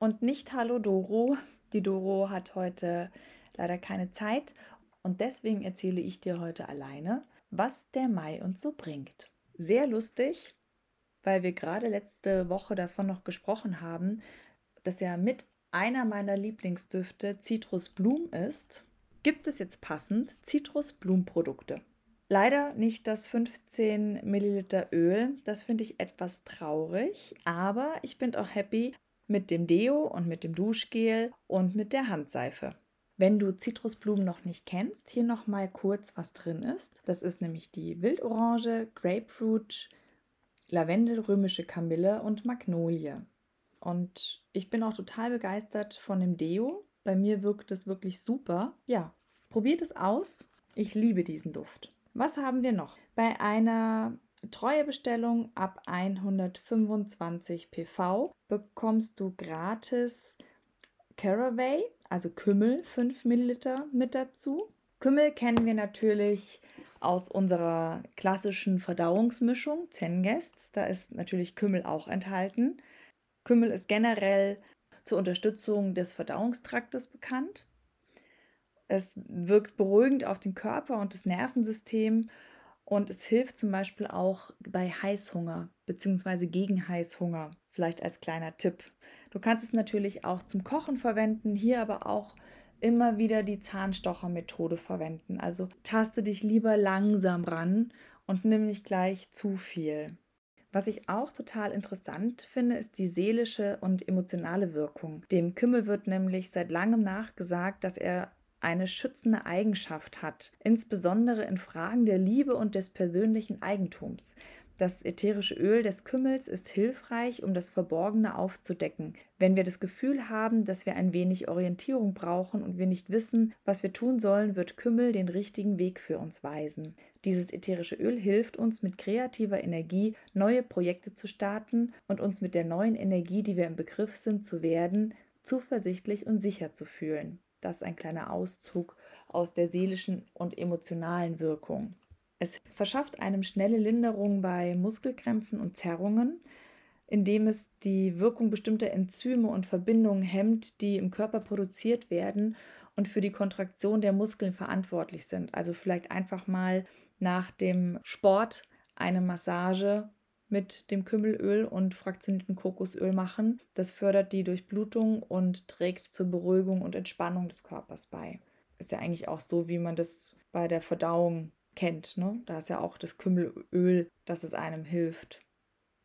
Und nicht hallo Doro. Die Doro hat heute leider keine Zeit und deswegen erzähle ich dir heute alleine, was der Mai uns so bringt. Sehr lustig, weil wir gerade letzte Woche davon noch gesprochen haben, dass ja mit einer meiner Lieblingsdüfte Zitrusblum ist, gibt es jetzt passend Zitrusblumprodukte. Leider nicht das 15 Milliliter Öl, das finde ich etwas traurig, aber ich bin auch happy mit dem Deo und mit dem Duschgel und mit der Handseife. Wenn du Zitrusblumen noch nicht kennst, hier noch mal kurz, was drin ist. Das ist nämlich die Wildorange, Grapefruit, Lavendel, römische Kamille und Magnolie. Und ich bin auch total begeistert von dem Deo. Bei mir wirkt es wirklich super. Ja, probiert es aus. Ich liebe diesen Duft. Was haben wir noch? Bei einer Treuebestellung ab 125 PV bekommst du gratis Caraway, also Kümmel, 5 Milliliter mit dazu. Kümmel kennen wir natürlich aus unserer klassischen Verdauungsmischung Zengest. Da ist natürlich Kümmel auch enthalten. Kümmel ist generell zur Unterstützung des Verdauungstraktes bekannt. Es wirkt beruhigend auf den Körper und das Nervensystem und es hilft zum Beispiel auch bei Heißhunger bzw. gegen Heißhunger. Vielleicht als kleiner Tipp. Du kannst es natürlich auch zum Kochen verwenden, hier aber auch immer wieder die Zahnstochermethode verwenden. Also taste dich lieber langsam ran und nimm nicht gleich zu viel. Was ich auch total interessant finde, ist die seelische und emotionale Wirkung. Dem Kümmel wird nämlich seit langem nachgesagt, dass er eine schützende Eigenschaft hat, insbesondere in Fragen der Liebe und des persönlichen Eigentums. Das ätherische Öl des Kümmels ist hilfreich, um das Verborgene aufzudecken. Wenn wir das Gefühl haben, dass wir ein wenig Orientierung brauchen und wir nicht wissen, was wir tun sollen, wird Kümmel den richtigen Weg für uns weisen. Dieses ätherische Öl hilft uns mit kreativer Energie neue Projekte zu starten und uns mit der neuen Energie, die wir im Begriff sind zu werden, zuversichtlich und sicher zu fühlen. Das ist ein kleiner Auszug aus der seelischen und emotionalen Wirkung. Es verschafft einem schnelle Linderung bei Muskelkrämpfen und Zerrungen, indem es die Wirkung bestimmter Enzyme und Verbindungen hemmt, die im Körper produziert werden und für die Kontraktion der Muskeln verantwortlich sind. Also vielleicht einfach mal nach dem Sport eine Massage mit dem Kümmelöl und fraktionierten Kokosöl machen. Das fördert die Durchblutung und trägt zur Beruhigung und Entspannung des Körpers bei. Ist ja eigentlich auch so, wie man das bei der Verdauung kennt. Ne? Da ist ja auch das Kümmelöl, dass es einem hilft.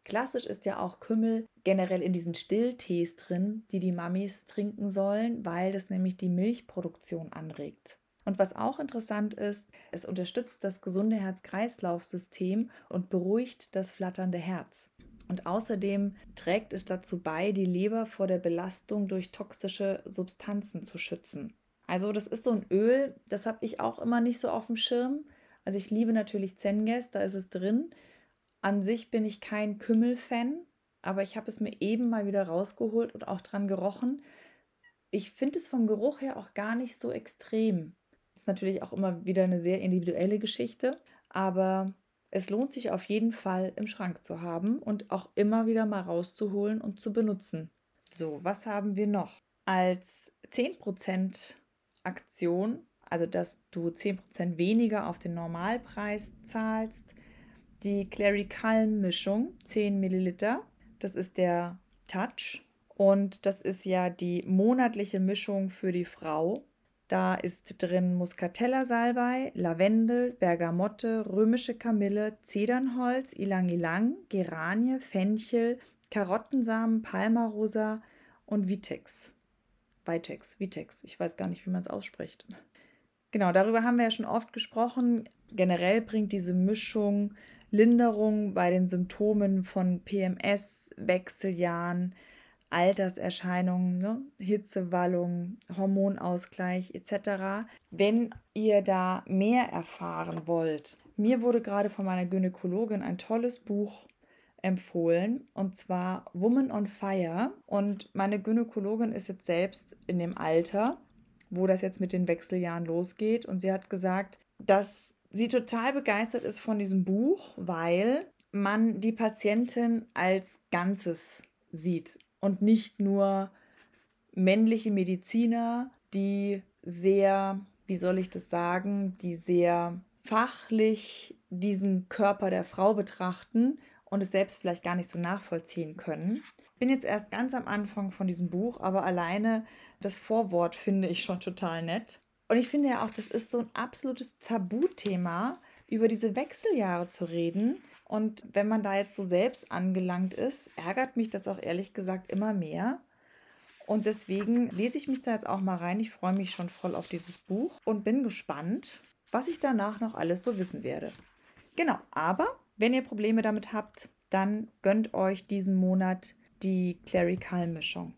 Klassisch ist ja auch Kümmel generell in diesen Stilltees drin, die die Mamis trinken sollen, weil das nämlich die Milchproduktion anregt. Und was auch interessant ist, es unterstützt das gesunde Herz-Kreislauf-System und beruhigt das flatternde Herz. Und außerdem trägt es dazu bei, die Leber vor der Belastung durch toxische Substanzen zu schützen. Also das ist so ein Öl, das habe ich auch immer nicht so auf dem Schirm. Also ich liebe natürlich Zenges, da ist es drin. An sich bin ich kein Kümmel-Fan, aber ich habe es mir eben mal wieder rausgeholt und auch dran gerochen. Ich finde es vom Geruch her auch gar nicht so extrem. Ist natürlich auch immer wieder eine sehr individuelle Geschichte, aber es lohnt sich auf jeden Fall im Schrank zu haben und auch immer wieder mal rauszuholen und zu benutzen. So, was haben wir noch? Als 10% Aktion, also dass du 10% weniger auf den Normalpreis zahlst, die Clary Calm Mischung, 10 Milliliter. Das ist der Touch und das ist ja die monatliche Mischung für die Frau. Da ist drin Muscatella-Salbei, Lavendel, Bergamotte, römische Kamille, Zedernholz, Ilang-Ilang, Geranie, Fenchel, Karottensamen, Palmarosa und Vitex. Vitex, Vitex. Ich weiß gar nicht, wie man es ausspricht. Genau, darüber haben wir ja schon oft gesprochen. Generell bringt diese Mischung Linderung bei den Symptomen von PMS, Wechseljahren, Alterserscheinungen, ne? Hitzewallung, Hormonausgleich etc. Wenn ihr da mehr erfahren wollt, mir wurde gerade von meiner Gynäkologin ein tolles Buch empfohlen und zwar Woman on Fire. Und meine Gynäkologin ist jetzt selbst in dem Alter, wo das jetzt mit den Wechseljahren losgeht. Und sie hat gesagt, dass sie total begeistert ist von diesem Buch, weil man die Patientin als Ganzes sieht und nicht nur männliche Mediziner, die sehr, wie soll ich das sagen, die sehr fachlich diesen Körper der Frau betrachten und es selbst vielleicht gar nicht so nachvollziehen können. Ich bin jetzt erst ganz am Anfang von diesem Buch, aber alleine das Vorwort finde ich schon total nett. Und ich finde ja auch, das ist so ein absolutes Tabuthema, über diese Wechseljahre zu reden. Und wenn man da jetzt so selbst angelangt ist, ärgert mich das auch ehrlich gesagt immer mehr. Und deswegen lese ich mich da jetzt auch mal rein. Ich freue mich schon voll auf dieses Buch und bin gespannt, was ich danach noch alles so wissen werde. Genau, aber wenn ihr Probleme damit habt, dann gönnt euch diesen Monat die Clerical-Mischung.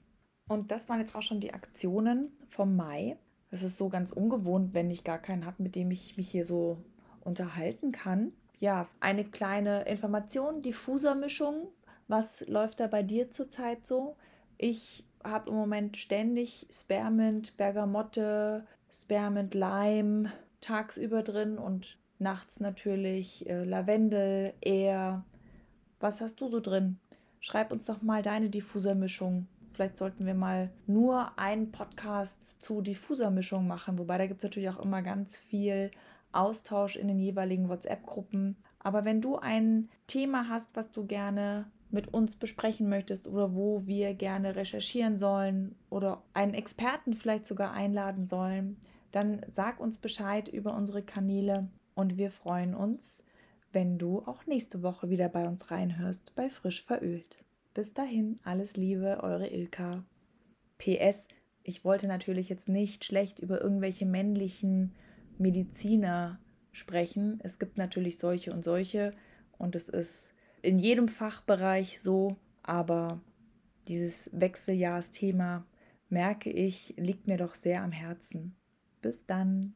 Und das waren jetzt auch schon die Aktionen vom Mai. Das ist so ganz ungewohnt, wenn ich gar keinen habe, mit dem ich mich hier so unterhalten kann. Ja, eine kleine Information, Diffuser-Mischung. Was läuft da bei dir zurzeit so? Ich habe im Moment ständig Spearmint, Bergamotte, Spearmint, Lime tagsüber drin und Nachts natürlich äh, Lavendel, Air. Was hast du so drin? Schreib uns doch mal deine Diffusermischung. Vielleicht sollten wir mal nur einen Podcast zu Diffusermischung machen, wobei da gibt es natürlich auch immer ganz viel Austausch in den jeweiligen WhatsApp-Gruppen. Aber wenn du ein Thema hast, was du gerne mit uns besprechen möchtest oder wo wir gerne recherchieren sollen oder einen Experten vielleicht sogar einladen sollen, dann sag uns Bescheid über unsere Kanäle und wir freuen uns, wenn du auch nächste Woche wieder bei uns reinhörst bei Frisch verölt. Bis dahin, alles Liebe, eure Ilka. PS, ich wollte natürlich jetzt nicht schlecht über irgendwelche männlichen Mediziner sprechen. Es gibt natürlich solche und solche und es ist in jedem Fachbereich so, aber dieses Wechseljahrsthema, merke ich, liegt mir doch sehr am Herzen. Bis dann.